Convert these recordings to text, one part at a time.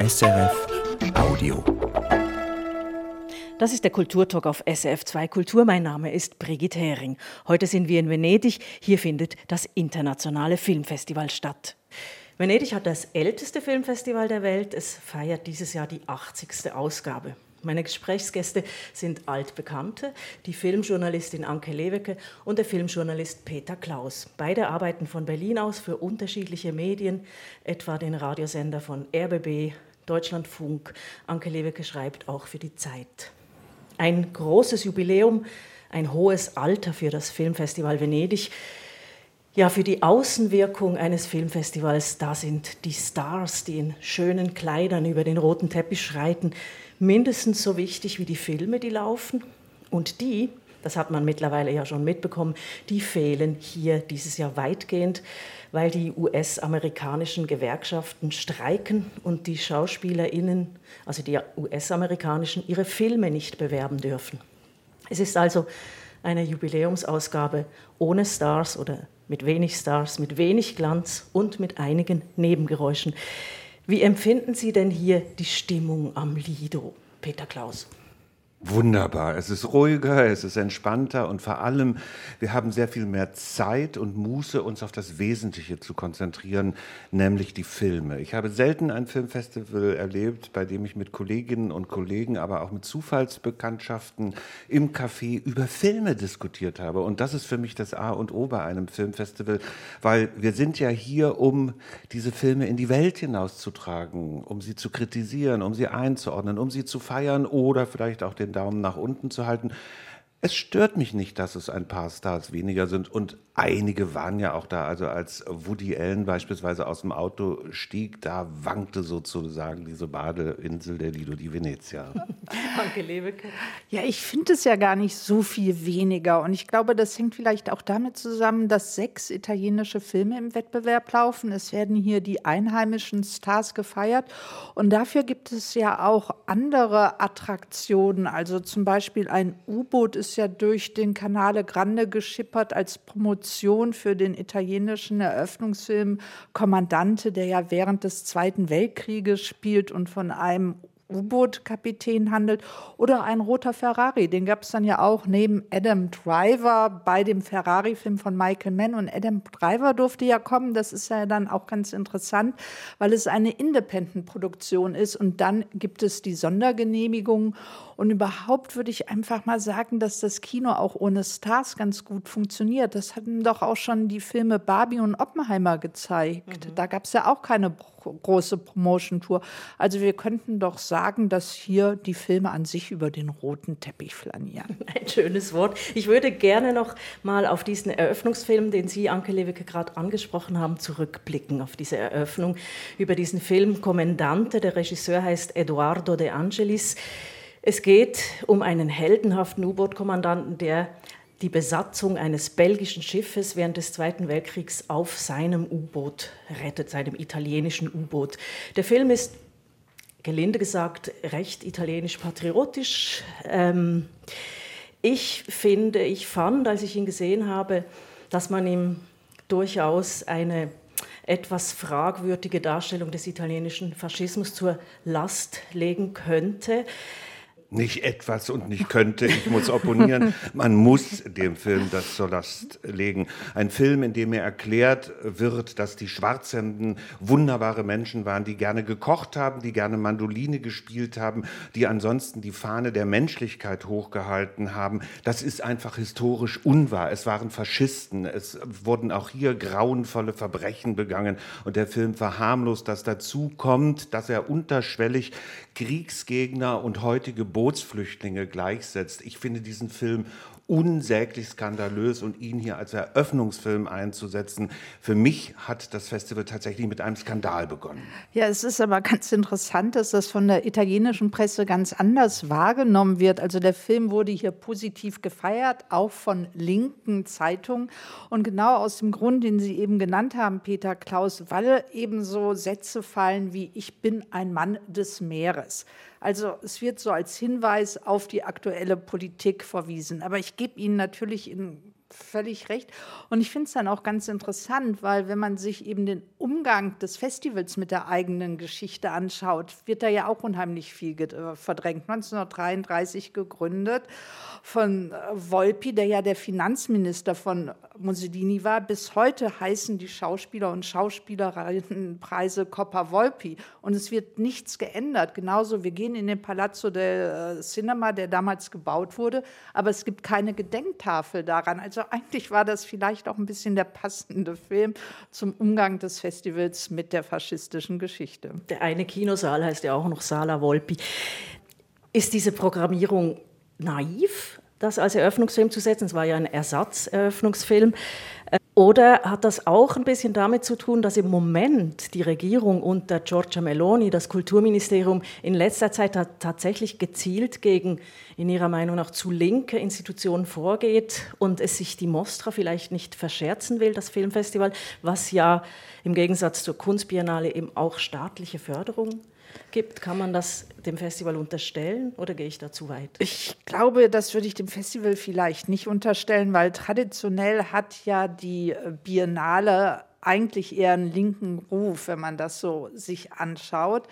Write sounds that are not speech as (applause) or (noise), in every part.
SRF Audio. Das ist der Kulturtalk auf SRF 2 Kultur. Mein Name ist Brigitte Hering. Heute sind wir in Venedig. Hier findet das internationale Filmfestival statt. Venedig hat das älteste Filmfestival der Welt. Es feiert dieses Jahr die 80. Ausgabe. Meine Gesprächsgäste sind Altbekannte, die Filmjournalistin Anke Lewecke und der Filmjournalist Peter Klaus. Beide arbeiten von Berlin aus für unterschiedliche Medien, etwa den Radiosender von RBB, Deutschlandfunk. Anke Lewecke schreibt auch für die Zeit. Ein großes Jubiläum, ein hohes Alter für das Filmfestival Venedig. Ja, für die Außenwirkung eines Filmfestivals, da sind die Stars, die in schönen Kleidern über den roten Teppich schreiten, mindestens so wichtig wie die Filme, die laufen. Und die, das hat man mittlerweile ja schon mitbekommen, die fehlen hier dieses Jahr weitgehend, weil die US-amerikanischen Gewerkschaften streiken und die Schauspielerinnen, also die US-amerikanischen, ihre Filme nicht bewerben dürfen. Es ist also eine Jubiläumsausgabe ohne Stars oder mit wenig Stars, mit wenig Glanz und mit einigen Nebengeräuschen. Wie empfinden Sie denn hier die Stimmung am Lido, Peter Klaus? Wunderbar. Es ist ruhiger, es ist entspannter und vor allem, wir haben sehr viel mehr Zeit und Muße, uns auf das Wesentliche zu konzentrieren, nämlich die Filme. Ich habe selten ein Filmfestival erlebt, bei dem ich mit Kolleginnen und Kollegen, aber auch mit Zufallsbekanntschaften im Café über Filme diskutiert habe. Und das ist für mich das A und O bei einem Filmfestival, weil wir sind ja hier, um diese Filme in die Welt hinauszutragen, um sie zu kritisieren, um sie einzuordnen, um sie zu feiern oder vielleicht auch den den Daumen nach unten zu halten. Es stört mich nicht, dass es ein paar Stars weniger sind und einige waren ja auch da. Also als Woody Allen beispielsweise aus dem Auto stieg, da wankte sozusagen diese Badeinsel der Lido di Venezia. (laughs) Danke, Leweke. Ja, ich finde es ja gar nicht so viel weniger und ich glaube, das hängt vielleicht auch damit zusammen, dass sechs italienische Filme im Wettbewerb laufen. Es werden hier die einheimischen Stars gefeiert und dafür gibt es ja auch andere Attraktionen. Also zum Beispiel ein U-Boot ist ist ja durch den Canale Grande geschippert als Promotion für den italienischen Eröffnungsfilm Kommandante, der ja während des Zweiten Weltkrieges spielt und von einem U-Boot-Kapitän handelt oder ein roter Ferrari. Den gab es dann ja auch neben Adam Driver bei dem Ferrari-Film von Michael Mann. Und Adam Driver durfte ja kommen. Das ist ja dann auch ganz interessant, weil es eine Independent-Produktion ist. Und dann gibt es die Sondergenehmigung. Und überhaupt würde ich einfach mal sagen, dass das Kino auch ohne Stars ganz gut funktioniert. Das hatten doch auch schon die Filme Barbie und Oppenheimer gezeigt. Mhm. Da gab es ja auch keine große Promotion-Tour. Also wir könnten doch sagen, dass hier die Filme an sich über den roten Teppich flanieren. (laughs) Ein schönes Wort. Ich würde gerne noch mal auf diesen Eröffnungsfilm, den Sie, Anke Lewicke, gerade angesprochen haben, zurückblicken, auf diese Eröffnung über diesen Film Kommandante. Der Regisseur heißt Eduardo De Angelis. Es geht um einen heldenhaften U-Boot-Kommandanten, der die Besatzung eines belgischen Schiffes während des Zweiten Weltkriegs auf seinem U-Boot rettet, seinem italienischen U-Boot. Der Film ist, gelinde gesagt, recht italienisch-patriotisch. Ähm, ich finde, ich fand, als ich ihn gesehen habe, dass man ihm durchaus eine etwas fragwürdige Darstellung des italienischen Faschismus zur Last legen könnte nicht etwas und nicht könnte, ich muss opponieren. Man muss dem Film das zur Last legen. Ein Film, in dem mir erklärt wird, dass die Schwarzhemden wunderbare Menschen waren, die gerne gekocht haben, die gerne Mandoline gespielt haben, die ansonsten die Fahne der Menschlichkeit hochgehalten haben. Das ist einfach historisch unwahr. Es waren Faschisten. Es wurden auch hier grauenvolle Verbrechen begangen. Und der Film verharmlost das dazu kommt, dass er unterschwellig Kriegsgegner und heutige Bootsflüchtlinge gleichsetzt. Ich finde diesen Film unsäglich skandalös und ihn hier als Eröffnungsfilm einzusetzen. Für mich hat das Festival tatsächlich mit einem Skandal begonnen. Ja, es ist aber ganz interessant, dass das von der italienischen Presse ganz anders wahrgenommen wird. Also der Film wurde hier positiv gefeiert, auch von linken Zeitungen. Und genau aus dem Grund, den Sie eben genannt haben, Peter Klaus, weil eben so Sätze fallen wie Ich bin ein Mann des Meeres. Also es wird so als Hinweis auf die aktuelle Politik verwiesen. Aber ich gebe Ihnen natürlich in völlig recht. Und ich finde es dann auch ganz interessant, weil wenn man sich eben den Umgang des Festivals mit der eigenen Geschichte anschaut, wird da ja auch unheimlich viel äh, verdrängt. 1933 gegründet von äh, Volpi, der ja der Finanzminister von Mussolini war. Bis heute heißen die Schauspieler und Schauspielerinnen Preise Coppa Volpi. Und es wird nichts geändert. Genauso, wir gehen in den Palazzo del äh, Cinema, der damals gebaut wurde, aber es gibt keine Gedenktafel daran. Also eigentlich war das vielleicht auch ein bisschen der passende Film zum Umgang des Festivals mit der faschistischen Geschichte. Der eine Kinosaal heißt ja auch noch Sala Volpi. Ist diese Programmierung naiv, das als Eröffnungsfilm zu setzen? Es war ja ein Ersatzeröffnungsfilm. Oder hat das auch ein bisschen damit zu tun, dass im Moment die Regierung unter Giorgia Meloni, das Kulturministerium, in letzter Zeit tatsächlich gezielt gegen, in ihrer Meinung nach, zu linke Institutionen vorgeht und es sich die Mostra vielleicht nicht verscherzen will, das Filmfestival, was ja im Gegensatz zur Kunstbiennale eben auch staatliche Förderung gibt. Kann man das dem Festival unterstellen oder gehe ich da zu weit? Ich glaube, das würde ich dem Festival vielleicht nicht unterstellen, weil traditionell hat ja die äh, Biennale eigentlich eher einen linken Ruf, wenn man das so sich anschaut.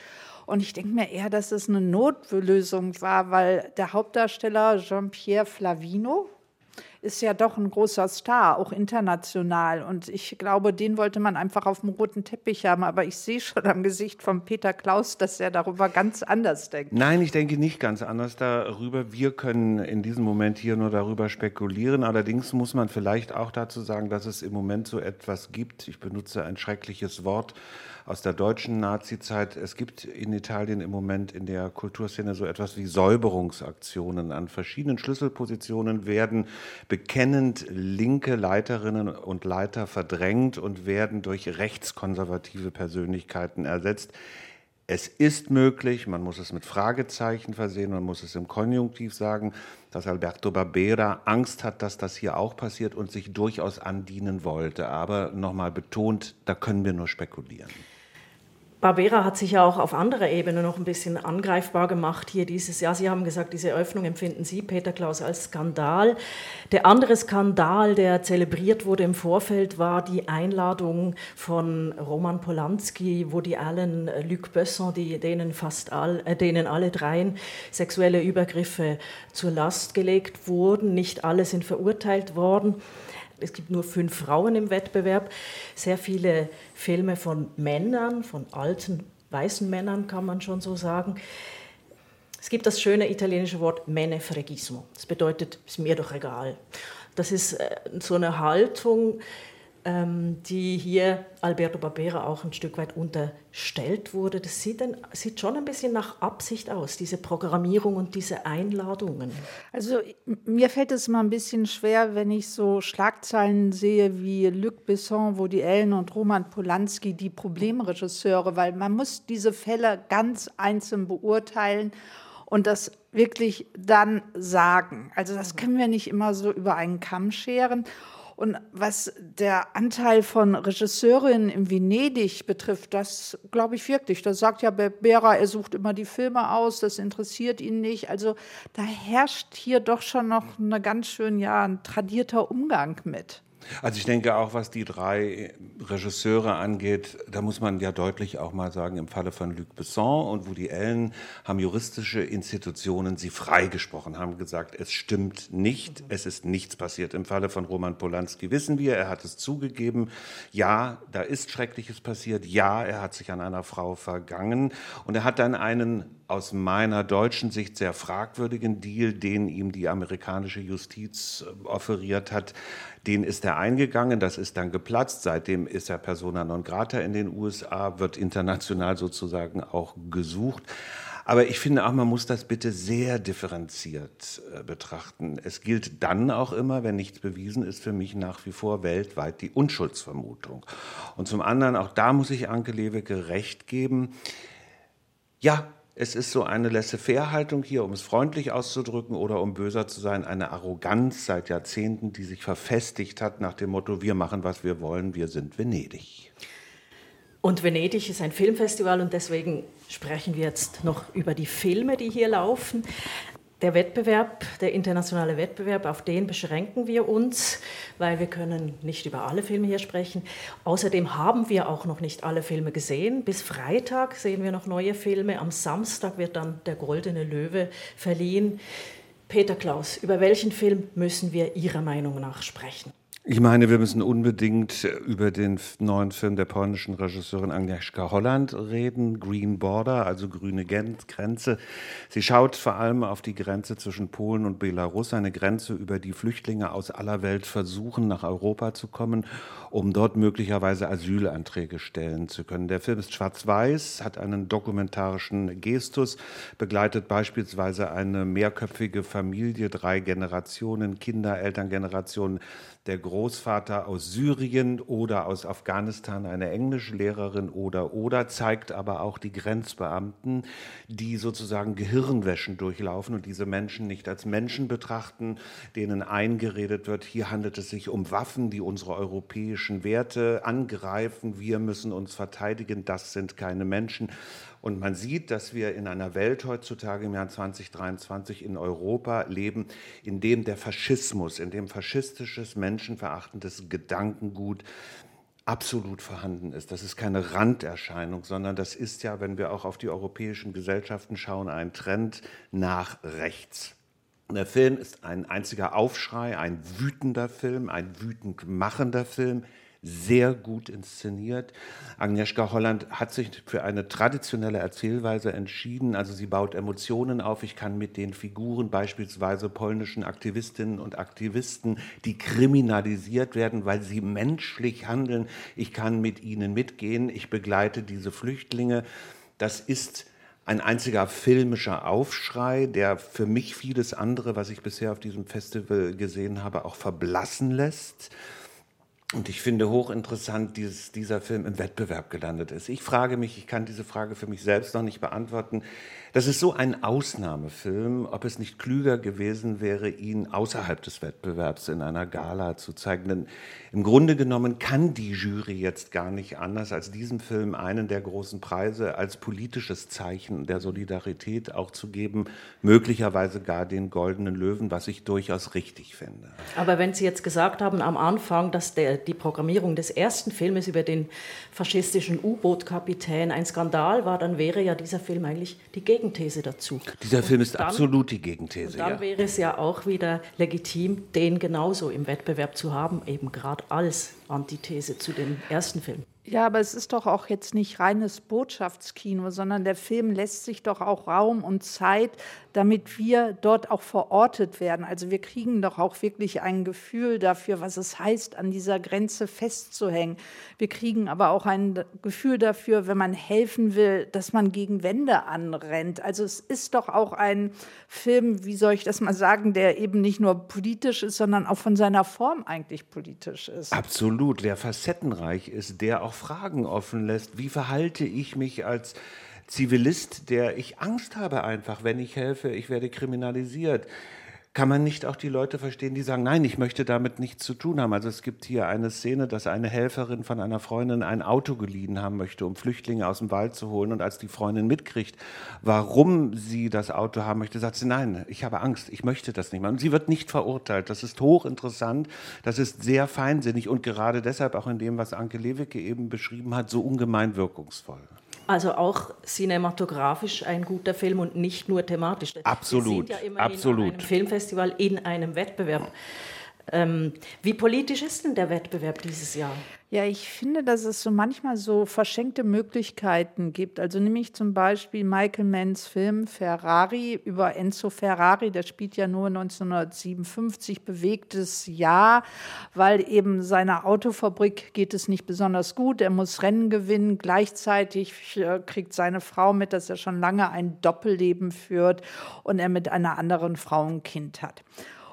Und ich denke mir eher, dass es eine Notlösung war, weil der Hauptdarsteller Jean-Pierre Flavino, ist ja doch ein großer Star, auch international. Und ich glaube, den wollte man einfach auf dem roten Teppich haben. Aber ich sehe schon am Gesicht von Peter Klaus, dass er darüber ganz anders denkt. Nein, ich denke nicht ganz anders darüber. Wir können in diesem Moment hier nur darüber spekulieren. Allerdings muss man vielleicht auch dazu sagen, dass es im Moment so etwas gibt. Ich benutze ein schreckliches Wort aus der deutschen Nazizeit. Es gibt in Italien im Moment in der Kulturszene so etwas wie Säuberungsaktionen. An verschiedenen Schlüsselpositionen werden bekennend linke Leiterinnen und Leiter verdrängt und werden durch rechtskonservative Persönlichkeiten ersetzt. Es ist möglich, man muss es mit Fragezeichen versehen, man muss es im Konjunktiv sagen, dass Alberto Barbera Angst hat, dass das hier auch passiert und sich durchaus andienen wollte. Aber nochmal betont, da können wir nur spekulieren. Barbera hat sich ja auch auf anderer Ebene noch ein bisschen angreifbar gemacht hier dieses Jahr. Sie haben gesagt, diese Eröffnung empfinden Sie, Peter Klaus, als Skandal. Der andere Skandal, der zelebriert wurde im Vorfeld, war die Einladung von Roman Polanski, Woody Allen, Luc Besson, die, denen, fast all, äh, denen alle dreien sexuelle Übergriffe zur Last gelegt wurden. Nicht alle sind verurteilt worden. Es gibt nur fünf Frauen im Wettbewerb. Sehr viele Filme von Männern, von alten weißen Männern kann man schon so sagen. Es gibt das schöne italienische Wort mene fregismo. Das bedeutet, ist mir doch egal. Das ist äh, so eine Haltung, die hier Alberto Barbera auch ein Stück weit unterstellt wurde. Das sieht, dann, sieht schon ein bisschen nach Absicht aus, diese Programmierung und diese Einladungen. Also mir fällt es mal ein bisschen schwer, wenn ich so Schlagzeilen sehe wie Luc Besson, Woody Allen und Roman Polanski, die Problemregisseure, weil man muss diese Fälle ganz einzeln beurteilen und das wirklich dann sagen. Also das können wir nicht immer so über einen Kamm scheren. Und was der Anteil von Regisseurinnen in Venedig betrifft, das glaube ich wirklich. Da sagt ja Bera, er sucht immer die Filme aus, das interessiert ihn nicht. Also da herrscht hier doch schon noch eine ganz schön ja ein tradierter Umgang mit. Also ich denke auch, was die drei Regisseure angeht, da muss man ja deutlich auch mal sagen, im Falle von Luc Besson und Woody Allen haben juristische Institutionen sie freigesprochen, haben gesagt, es stimmt nicht, es ist nichts passiert. Im Falle von Roman Polanski wissen wir, er hat es zugegeben, ja, da ist Schreckliches passiert, ja, er hat sich an einer Frau vergangen. Und er hat dann einen aus meiner deutschen Sicht sehr fragwürdigen Deal, den ihm die amerikanische Justiz äh, offeriert hat, den ist er eingegangen, das ist dann geplatzt. Seitdem ist er persona non grata in den USA, wird international sozusagen auch gesucht. Aber ich finde auch, man muss das bitte sehr differenziert äh, betrachten. Es gilt dann auch immer, wenn nichts bewiesen ist, für mich nach wie vor weltweit die Unschuldsvermutung. Und zum anderen, auch da muss ich Anke Lewicke recht geben. Ja, es ist so eine Laissez-faire-Haltung hier, um es freundlich auszudrücken oder um böser zu sein, eine Arroganz seit Jahrzehnten, die sich verfestigt hat nach dem Motto, wir machen, was wir wollen, wir sind Venedig. Und Venedig ist ein Filmfestival und deswegen sprechen wir jetzt noch über die Filme, die hier laufen. Der Wettbewerb, der internationale Wettbewerb, auf den beschränken wir uns, weil wir können nicht über alle Filme hier sprechen. Außerdem haben wir auch noch nicht alle Filme gesehen. Bis Freitag sehen wir noch neue Filme. Am Samstag wird dann der Goldene Löwe verliehen. Peter Klaus, über welchen Film müssen wir Ihrer Meinung nach sprechen? Ich meine, wir müssen unbedingt über den neuen Film der polnischen Regisseurin Agnieszka Holland reden, Green Border, also grüne Grenze. Sie schaut vor allem auf die Grenze zwischen Polen und Belarus, eine Grenze, über die Flüchtlinge aus aller Welt versuchen, nach Europa zu kommen, um dort möglicherweise Asylanträge stellen zu können. Der Film ist schwarz-weiß, hat einen dokumentarischen Gestus, begleitet beispielsweise eine mehrköpfige Familie, drei Generationen, Kinder, Elterngenerationen, der Großvater aus Syrien oder aus Afghanistan, eine Englischlehrerin oder oder, zeigt aber auch die Grenzbeamten, die sozusagen Gehirnwäschen durchlaufen und diese Menschen nicht als Menschen betrachten, denen eingeredet wird, hier handelt es sich um Waffen, die unsere europäischen Werte angreifen, wir müssen uns verteidigen, das sind keine Menschen. Und man sieht, dass wir in einer Welt heutzutage im Jahr 2023 in Europa leben, in dem der Faschismus, in dem faschistisches, menschenverachtendes Gedankengut absolut vorhanden ist. Das ist keine Randerscheinung, sondern das ist ja, wenn wir auch auf die europäischen Gesellschaften schauen, ein Trend nach rechts. Der Film ist ein einziger Aufschrei, ein wütender Film, ein wütend machender Film, sehr gut inszeniert. Agnieszka Holland hat sich für eine traditionelle Erzählweise entschieden. Also sie baut Emotionen auf. Ich kann mit den Figuren, beispielsweise polnischen Aktivistinnen und Aktivisten, die kriminalisiert werden, weil sie menschlich handeln, ich kann mit ihnen mitgehen. Ich begleite diese Flüchtlinge. Das ist ein einziger filmischer Aufschrei, der für mich vieles andere, was ich bisher auf diesem Festival gesehen habe, auch verblassen lässt. Und ich finde hochinteressant, dass dieser Film im Wettbewerb gelandet ist. Ich frage mich, ich kann diese Frage für mich selbst noch nicht beantworten. Das ist so ein Ausnahmefilm, ob es nicht klüger gewesen wäre, ihn außerhalb des Wettbewerbs in einer Gala zu zeigen. Denn im Grunde genommen kann die Jury jetzt gar nicht anders, als diesem Film einen der großen Preise als politisches Zeichen der Solidarität auch zu geben, möglicherweise gar den Goldenen Löwen, was ich durchaus richtig finde. Aber wenn Sie jetzt gesagt haben am Anfang, dass der, die Programmierung des ersten Filmes über den faschistischen U-Boot-Kapitän ein Skandal war, dann wäre ja dieser Film eigentlich die Gegenwart Gegenthese dazu. Dieser Film ist dann, absolut die Gegenthese. Dann ja. wäre es ja auch wieder legitim, den genauso im Wettbewerb zu haben, eben gerade als Antithese zu dem ersten Film. Ja, aber es ist doch auch jetzt nicht reines Botschaftskino, sondern der Film lässt sich doch auch Raum und Zeit, damit wir dort auch verortet werden. Also wir kriegen doch auch wirklich ein Gefühl dafür, was es heißt, an dieser Grenze festzuhängen. Wir kriegen aber auch ein Gefühl dafür, wenn man helfen will, dass man gegen Wände anrennt. Also es ist doch auch ein Film, wie soll ich das mal sagen, der eben nicht nur politisch ist, sondern auch von seiner Form eigentlich politisch ist. Absolut, der facettenreich ist, der auch Fragen offen lässt. Wie verhalte ich mich als Zivilist, der ich Angst habe einfach, wenn ich helfe, ich werde kriminalisiert? Kann man nicht auch die Leute verstehen, die sagen, nein, ich möchte damit nichts zu tun haben? Also es gibt hier eine Szene, dass eine Helferin von einer Freundin ein Auto geliehen haben möchte, um Flüchtlinge aus dem Wald zu holen. Und als die Freundin mitkriegt, warum sie das Auto haben möchte, sagt sie, nein, ich habe Angst, ich möchte das nicht mehr. Und sie wird nicht verurteilt. Das ist hochinteressant, das ist sehr feinsinnig und gerade deshalb auch in dem, was Anke Lewicke eben beschrieben hat, so ungemein wirkungsvoll. Also auch cinematografisch ein guter Film und nicht nur thematisch. Absolut. Wir sind ja absolut. In einem Filmfestival in einem Wettbewerb. Ähm, wie politisch ist denn der Wettbewerb dieses Jahr? Ja, ich finde, dass es so manchmal so verschenkte Möglichkeiten gibt. Also nämlich zum Beispiel Michael Manns Film Ferrari über Enzo Ferrari, der spielt ja nur 1957, bewegtes Jahr, weil eben seiner Autofabrik geht es nicht besonders gut. Er muss Rennen gewinnen. Gleichzeitig äh, kriegt seine Frau mit, dass er schon lange ein Doppelleben führt und er mit einer anderen Frau ein Kind hat.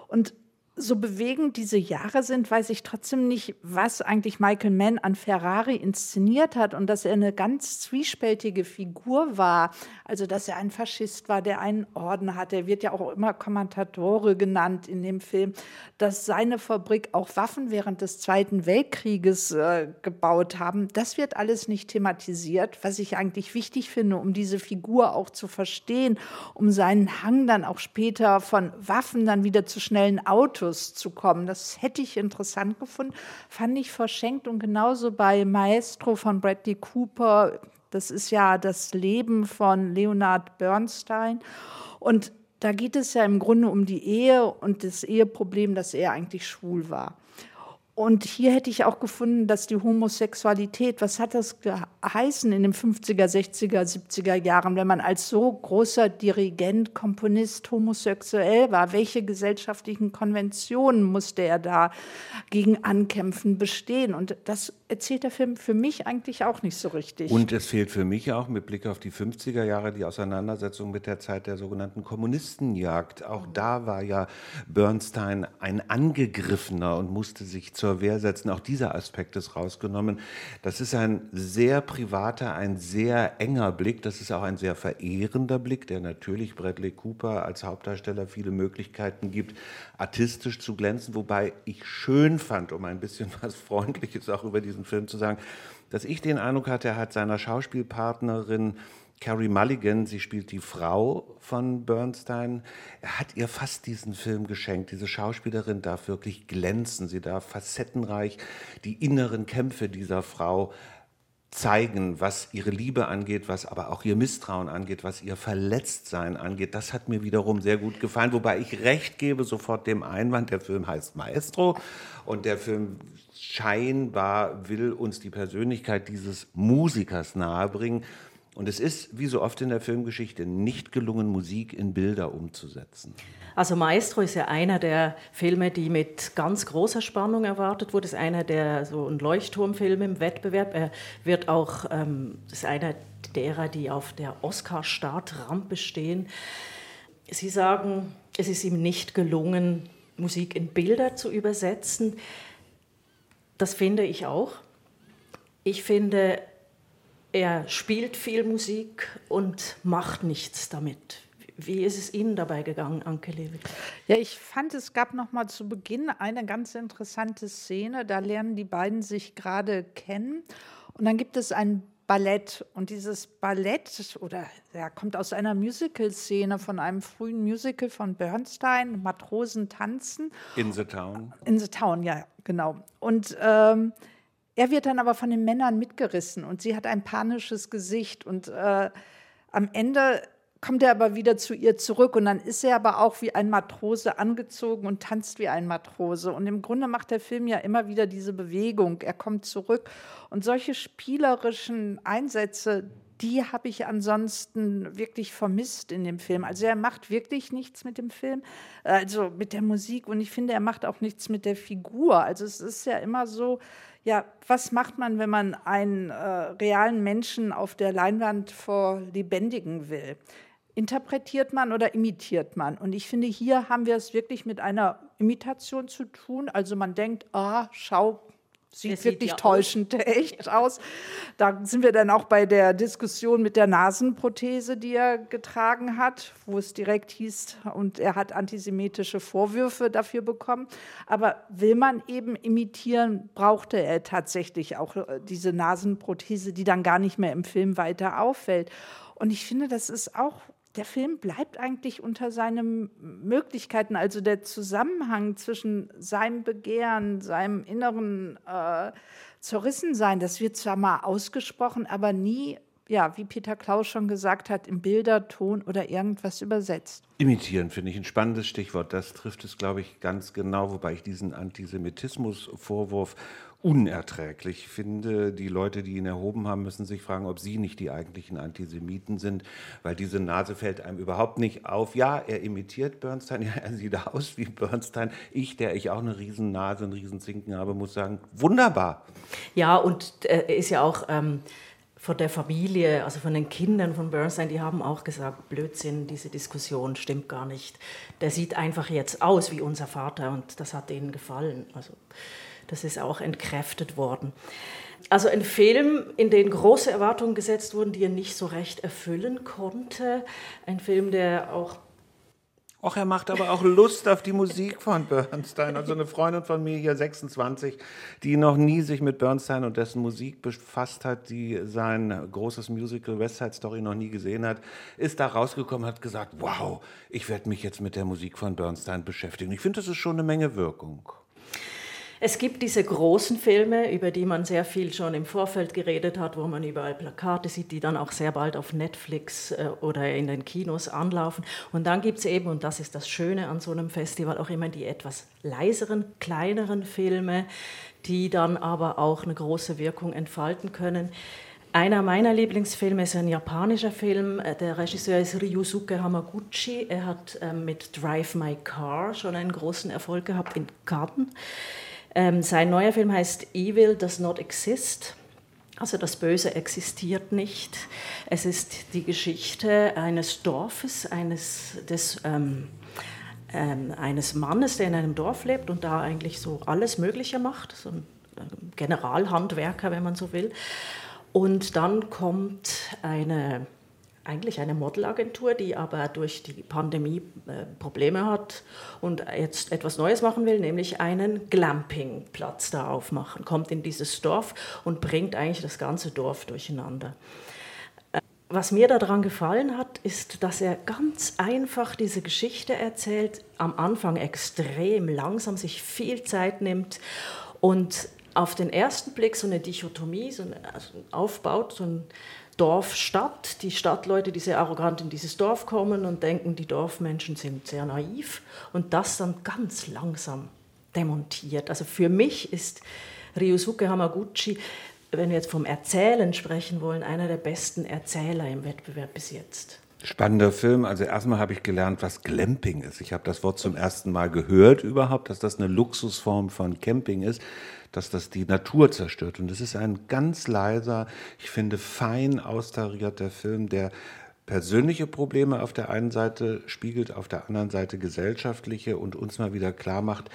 Und so bewegend diese Jahre sind, weiß ich trotzdem nicht, was eigentlich Michael Mann an Ferrari inszeniert hat und dass er eine ganz zwiespältige Figur war. Also, dass er ein Faschist war, der einen Orden hatte. Er wird ja auch immer Kommentatore genannt in dem Film. Dass seine Fabrik auch Waffen während des Zweiten Weltkrieges äh, gebaut haben, das wird alles nicht thematisiert, was ich eigentlich wichtig finde, um diese Figur auch zu verstehen, um seinen Hang dann auch später von Waffen dann wieder zu schnellen Autos Mythos zu kommen. Das hätte ich interessant gefunden, fand ich verschenkt. Und genauso bei Maestro von Bradley Cooper, das ist ja das Leben von Leonard Bernstein. Und da geht es ja im Grunde um die Ehe und das Eheproblem, dass er eigentlich schwul war. Und hier hätte ich auch gefunden, dass die Homosexualität, was hat das geheißen in den 50er, 60er, 70er Jahren, wenn man als so großer Dirigent, Komponist homosexuell war? Welche gesellschaftlichen Konventionen musste er da gegen ankämpfen, bestehen? Und das erzählt der Film für mich eigentlich auch nicht so richtig. Und es fehlt für mich auch mit Blick auf die 50er Jahre die Auseinandersetzung mit der Zeit der sogenannten Kommunistenjagd. Auch da war ja Bernstein ein Angegriffener und musste sich zur Wehr setzen. Auch dieser Aspekt ist rausgenommen. Das ist ein sehr privater, ein sehr enger Blick. Das ist auch ein sehr verehrender Blick, der natürlich Bradley Cooper als Hauptdarsteller viele Möglichkeiten gibt, artistisch zu glänzen. Wobei ich schön fand, um ein bisschen was Freundliches auch über diesen Film zu sagen, dass ich den Eindruck hatte, er hat seiner Schauspielpartnerin Carrie Mulligan, sie spielt die Frau von Bernstein. Er hat ihr fast diesen Film geschenkt. Diese Schauspielerin darf wirklich glänzen. Sie darf facettenreich die inneren Kämpfe dieser Frau zeigen, was ihre Liebe angeht, was aber auch ihr Misstrauen angeht, was ihr Verletztsein angeht. Das hat mir wiederum sehr gut gefallen, wobei ich recht gebe sofort dem Einwand, der Film heißt Maestro und der Film scheinbar will uns die Persönlichkeit dieses Musikers nahebringen. Und es ist, wie so oft in der Filmgeschichte, nicht gelungen, Musik in Bilder umzusetzen. Also Maestro ist ja einer der Filme, die mit ganz großer Spannung erwartet wurde. Ist einer der so ein Leuchtturmfilme im Wettbewerb. Er wird auch, ähm, ist einer derer, die auf der Oscar-Startrampe stehen. Sie sagen, es ist ihm nicht gelungen, Musik in Bilder zu übersetzen. Das finde ich auch. Ich finde, er spielt viel Musik und macht nichts damit. Wie ist es Ihnen dabei gegangen, Anke Lewit? Ja, ich fand, es gab noch mal zu Beginn eine ganz interessante Szene. Da lernen die beiden sich gerade kennen. Und dann gibt es ein Ballett. Und dieses Ballett oder ja, kommt aus einer Musical-Szene von einem frühen Musical von Bernstein, Matrosen tanzen. In the Town. In the Town, ja, genau. Und ähm, er wird dann aber von den Männern mitgerissen und sie hat ein panisches Gesicht und äh, am Ende kommt er aber wieder zu ihr zurück und dann ist er aber auch wie ein Matrose angezogen und tanzt wie ein Matrose. Und im Grunde macht der Film ja immer wieder diese Bewegung. Er kommt zurück und solche spielerischen Einsätze, die habe ich ansonsten wirklich vermisst in dem Film. Also er macht wirklich nichts mit dem Film, also mit der Musik und ich finde, er macht auch nichts mit der Figur. Also es ist ja immer so, ja, was macht man, wenn man einen äh, realen Menschen auf der Leinwand vor lebendigen will? Interpretiert man oder imitiert man? Und ich finde, hier haben wir es wirklich mit einer Imitation zu tun. Also man denkt, ah, schau, Sieht, sieht wirklich ja täuschend aus. (laughs) echt aus. Da sind wir dann auch bei der Diskussion mit der Nasenprothese, die er getragen hat, wo es direkt hieß, und er hat antisemitische Vorwürfe dafür bekommen. Aber will man eben imitieren, brauchte er tatsächlich auch äh, diese Nasenprothese, die dann gar nicht mehr im Film weiter auffällt. Und ich finde, das ist auch der Film bleibt eigentlich unter seinen Möglichkeiten. Also der Zusammenhang zwischen seinem Begehren, seinem inneren äh, Zerrissensein, das wird zwar mal ausgesprochen, aber nie, ja, wie Peter Klaus schon gesagt hat, in Bilder, Ton oder irgendwas übersetzt. Imitieren finde ich ein spannendes Stichwort. Das trifft es, glaube ich, ganz genau, wobei ich diesen Antisemitismus-Vorwurf unerträglich finde. Die Leute, die ihn erhoben haben, müssen sich fragen, ob sie nicht die eigentlichen Antisemiten sind, weil diese Nase fällt einem überhaupt nicht auf. Ja, er imitiert Bernstein, (laughs) ja, er sieht aus wie Bernstein. Ich, der ich auch eine riesen Nase, einen riesen Zinken habe, muss sagen, wunderbar. Ja, und äh, er ist ja auch ähm, von der Familie, also von den Kindern von Bernstein, die haben auch gesagt, Blödsinn, diese Diskussion stimmt gar nicht. Der sieht einfach jetzt aus wie unser Vater und das hat ihnen gefallen. Also das ist auch entkräftet worden. Also ein Film, in den große Erwartungen gesetzt wurden, die er nicht so recht erfüllen konnte. Ein Film, der auch Och, er macht aber auch Lust auf die Musik von Bernstein. Also eine Freundin von mir hier, 26, die noch nie sich mit Bernstein und dessen Musik befasst hat, die sein großes Musical West Side Story noch nie gesehen hat, ist da rausgekommen, hat gesagt, wow, ich werde mich jetzt mit der Musik von Bernstein beschäftigen. Ich finde, das ist schon eine Menge Wirkung. Es gibt diese großen Filme, über die man sehr viel schon im Vorfeld geredet hat, wo man überall Plakate sieht, die dann auch sehr bald auf Netflix äh, oder in den Kinos anlaufen. Und dann gibt es eben, und das ist das Schöne an so einem Festival, auch immer die etwas leiseren, kleineren Filme, die dann aber auch eine große Wirkung entfalten können. Einer meiner Lieblingsfilme ist ein japanischer Film. Der Regisseur ist Ryusuke Hamaguchi. Er hat ähm, mit Drive My Car schon einen großen Erfolg gehabt in Cannes. Ähm, sein neuer Film heißt Evil Does Not Exist. Also das Böse existiert nicht. Es ist die Geschichte eines Dorfes, eines, des, ähm, ähm, eines Mannes, der in einem Dorf lebt und da eigentlich so alles Mögliche macht, so ein Generalhandwerker, wenn man so will. Und dann kommt eine eigentlich eine Modelagentur, die aber durch die Pandemie äh, Probleme hat und jetzt etwas Neues machen will, nämlich einen Glampingplatz da aufmachen. Kommt in dieses Dorf und bringt eigentlich das ganze Dorf durcheinander. Äh, was mir daran gefallen hat, ist, dass er ganz einfach diese Geschichte erzählt, am Anfang extrem langsam, sich viel Zeit nimmt und auf den ersten Blick so eine Dichotomie so eine, also aufbaut, so ein Dorf, Stadt, die Stadtleute, die sehr arrogant in dieses Dorf kommen und denken, die Dorfmenschen sind sehr naiv und das dann ganz langsam demontiert. Also für mich ist Ryosuke Hamaguchi, wenn wir jetzt vom Erzählen sprechen wollen, einer der besten Erzähler im Wettbewerb bis jetzt. Spannender Film. Also erstmal habe ich gelernt, was Glamping ist. Ich habe das Wort zum ersten Mal gehört überhaupt, dass das eine Luxusform von Camping ist dass das die Natur zerstört. Und es ist ein ganz leiser, ich finde, fein austarierter Film, der persönliche Probleme auf der einen Seite spiegelt, auf der anderen Seite gesellschaftliche und uns mal wieder klar macht,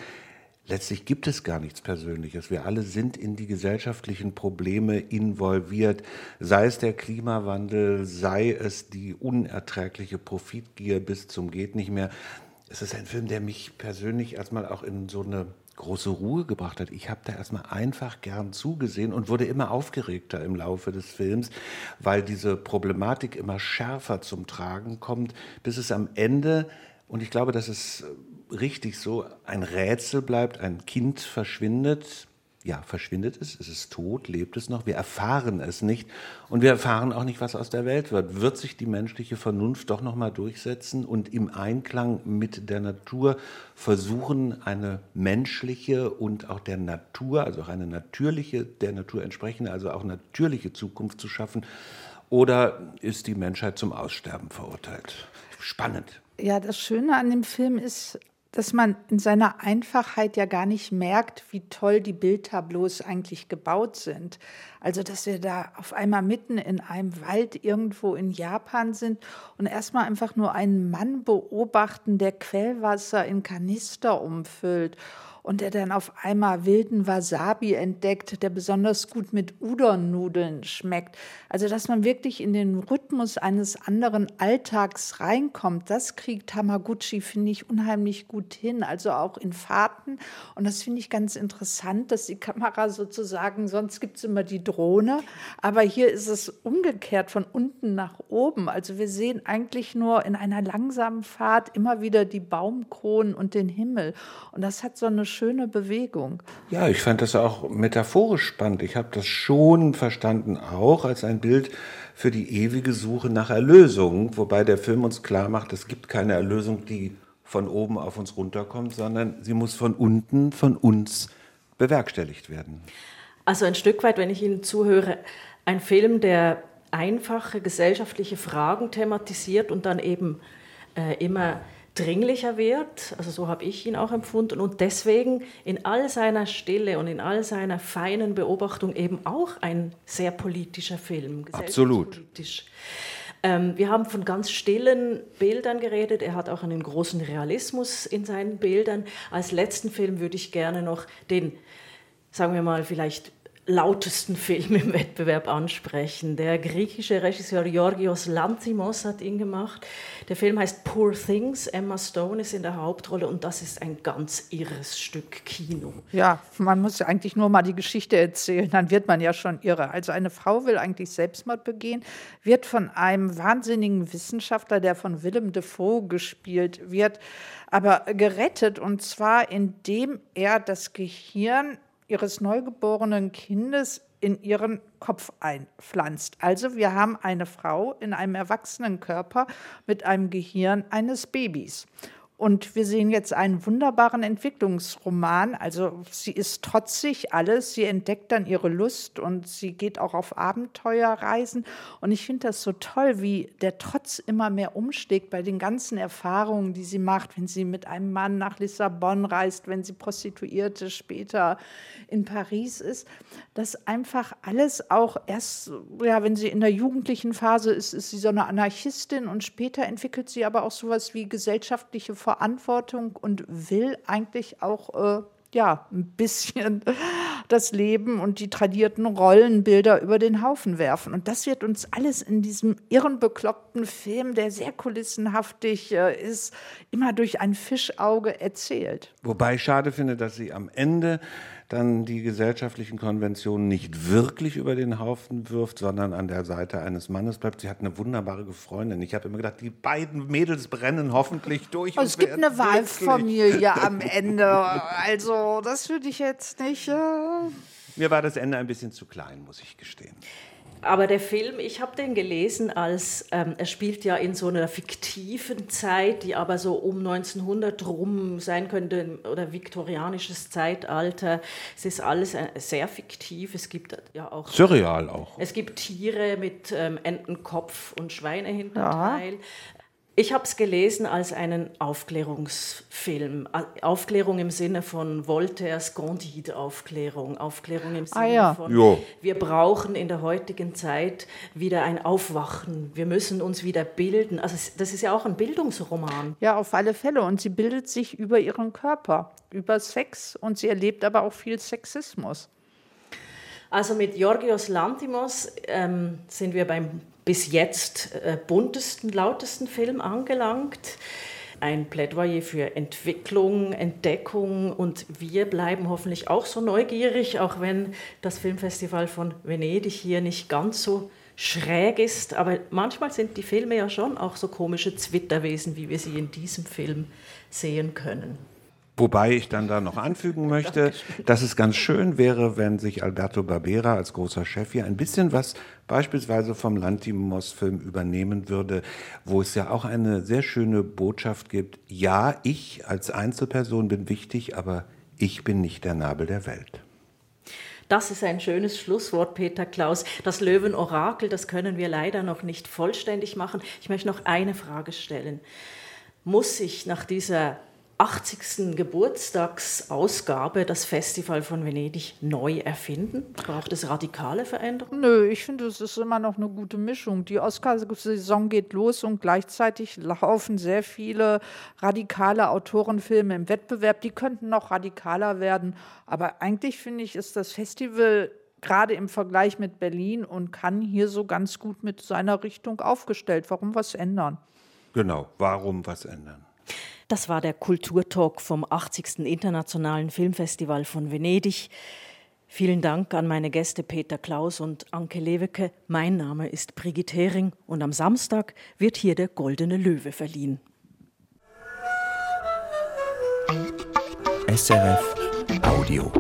letztlich gibt es gar nichts Persönliches. Wir alle sind in die gesellschaftlichen Probleme involviert, sei es der Klimawandel, sei es die unerträgliche Profitgier bis zum geht nicht mehr. Es ist ein Film, der mich persönlich erstmal auch in so eine große Ruhe gebracht hat. Ich habe da erstmal einfach gern zugesehen und wurde immer aufgeregter im Laufe des Films, weil diese Problematik immer schärfer zum Tragen kommt, bis es am Ende, und ich glaube, das ist richtig so, ein Rätsel bleibt, ein Kind verschwindet, ja, verschwindet es, es ist tot, lebt es noch, wir erfahren es nicht und wir erfahren auch nicht, was aus der Welt wird. Wird sich die menschliche Vernunft doch nochmal durchsetzen und im Einklang mit der Natur versuchen, eine menschliche und auch der Natur, also auch eine natürliche, der Natur entsprechende, also auch natürliche Zukunft zu schaffen? Oder ist die Menschheit zum Aussterben verurteilt? Spannend. Ja, das Schöne an dem Film ist dass man in seiner Einfachheit ja gar nicht merkt, wie toll die Bildtableaus eigentlich gebaut sind. Also, dass wir da auf einmal mitten in einem Wald irgendwo in Japan sind und erstmal einfach nur einen Mann beobachten, der Quellwasser in Kanister umfüllt und der dann auf einmal wilden Wasabi entdeckt, der besonders gut mit Udon-Nudeln schmeckt. Also, dass man wirklich in den Rhythmus eines anderen Alltags reinkommt, das kriegt Tamaguchi, finde ich, unheimlich gut hin. Also auch in Fahrten. Und das finde ich ganz interessant, dass die Kamera sozusagen, sonst gibt es immer die Drohne, aber hier ist es umgekehrt von unten nach oben. Also wir sehen eigentlich nur in einer langsamen Fahrt immer wieder die Baumkronen und den Himmel. Und das hat so eine schöne Bewegung. Ja, ich fand das auch metaphorisch spannend. Ich habe das schon verstanden, auch als ein Bild für die ewige Suche nach Erlösung, wobei der Film uns klar macht, es gibt keine Erlösung, die von oben auf uns runterkommt, sondern sie muss von unten, von uns bewerkstelligt werden. Also ein Stück weit, wenn ich Ihnen zuhöre, ein Film, der einfache gesellschaftliche Fragen thematisiert und dann eben äh, immer dringlicher wird, also so habe ich ihn auch empfunden und deswegen in all seiner Stille und in all seiner feinen Beobachtung eben auch ein sehr politischer Film. Absolut. Ähm, wir haben von ganz stillen Bildern geredet. Er hat auch einen großen Realismus in seinen Bildern. Als letzten Film würde ich gerne noch den, sagen wir mal, vielleicht lautesten Film im Wettbewerb ansprechen. Der griechische Regisseur Georgios Lanthimos hat ihn gemacht. Der Film heißt Poor Things. Emma Stone ist in der Hauptrolle und das ist ein ganz irres Stück Kino. Ja, man muss eigentlich nur mal die Geschichte erzählen, dann wird man ja schon irre. Also eine Frau will eigentlich Selbstmord begehen, wird von einem wahnsinnigen Wissenschaftler, der von Willem Dafoe gespielt wird, aber gerettet und zwar indem er das Gehirn ihres neugeborenen Kindes in ihren Kopf einpflanzt. Also wir haben eine Frau in einem erwachsenen Körper mit einem Gehirn eines Babys. Und wir sehen jetzt einen wunderbaren Entwicklungsroman. Also sie ist trotzig alles. Sie entdeckt dann ihre Lust und sie geht auch auf Abenteuerreisen. Und ich finde das so toll, wie der Trotz immer mehr umschlägt bei den ganzen Erfahrungen, die sie macht, wenn sie mit einem Mann nach Lissabon reist, wenn sie Prostituierte später in Paris ist. Dass einfach alles auch erst, ja, wenn sie in der jugendlichen Phase ist, ist sie so eine Anarchistin und später entwickelt sie aber auch sowas wie gesellschaftliche Verantwortung und will eigentlich auch äh, ja, ein bisschen (laughs) das Leben und die tradierten Rollenbilder über den Haufen werfen. Und das wird uns alles in diesem irren, bekloppten Film, der sehr kulissenhaftig äh, ist, immer durch ein Fischauge erzählt. Wobei ich schade finde, dass sie am Ende dann die gesellschaftlichen Konventionen nicht wirklich über den Haufen wirft, sondern an der Seite eines Mannes bleibt. Sie hat eine wunderbare Freundin. Ich habe immer gedacht, die beiden Mädels brennen hoffentlich durch. Also es gibt eine Wahlfamilie am Ende. Also das würde ich jetzt nicht. Äh Mir war das Ende ein bisschen zu klein, muss ich gestehen. Aber der Film, ich habe den gelesen als, ähm, er spielt ja in so einer fiktiven Zeit, die aber so um 1900 rum sein könnte oder viktorianisches Zeitalter. Es ist alles äh, sehr fiktiv. Es gibt ja auch. Surreal auch. Es gibt Tiere mit ähm, Entenkopf und Schweinehinterteil. Ich habe es gelesen als einen Aufklärungsfilm. Aufklärung im Sinne von Voltaires Candide-Aufklärung. Aufklärung im Sinne ah, ja. von, jo. wir brauchen in der heutigen Zeit wieder ein Aufwachen. Wir müssen uns wieder bilden. Also das ist ja auch ein Bildungsroman. Ja, auf alle Fälle. Und sie bildet sich über ihren Körper, über Sex. Und sie erlebt aber auch viel Sexismus. Also mit Georgios Lantimos ähm, sind wir beim bis jetzt äh, buntesten, lautesten Film angelangt. Ein Plädoyer für Entwicklung, Entdeckung und wir bleiben hoffentlich auch so neugierig, auch wenn das Filmfestival von Venedig hier nicht ganz so schräg ist. Aber manchmal sind die Filme ja schon auch so komische Zwitterwesen, wie wir sie in diesem Film sehen können. Wobei ich dann da noch anfügen möchte, dass es ganz schön wäre, wenn sich Alberto Barbera als großer Chef hier ein bisschen was beispielsweise vom Lantimos-Film übernehmen würde, wo es ja auch eine sehr schöne Botschaft gibt. Ja, ich als Einzelperson bin wichtig, aber ich bin nicht der Nabel der Welt. Das ist ein schönes Schlusswort, Peter Klaus. Das Löwenorakel, das können wir leider noch nicht vollständig machen. Ich möchte noch eine Frage stellen. Muss sich nach dieser 80. Geburtstagsausgabe das Festival von Venedig neu erfinden? Braucht es radikale Veränderungen? Nö, ich finde, es ist immer noch eine gute Mischung. Die Oscarsaison geht los und gleichzeitig laufen sehr viele radikale Autorenfilme im Wettbewerb. Die könnten noch radikaler werden. Aber eigentlich finde ich, ist das Festival gerade im Vergleich mit Berlin und kann hier so ganz gut mit seiner Richtung aufgestellt. Warum was ändern? Genau, warum was ändern? Das war der Kulturtalk vom 80. Internationalen Filmfestival von Venedig. Vielen Dank an meine Gäste Peter Klaus und Anke Lewecke. Mein Name ist Brigitte Hering und am Samstag wird hier der Goldene Löwe verliehen. SRF Audio.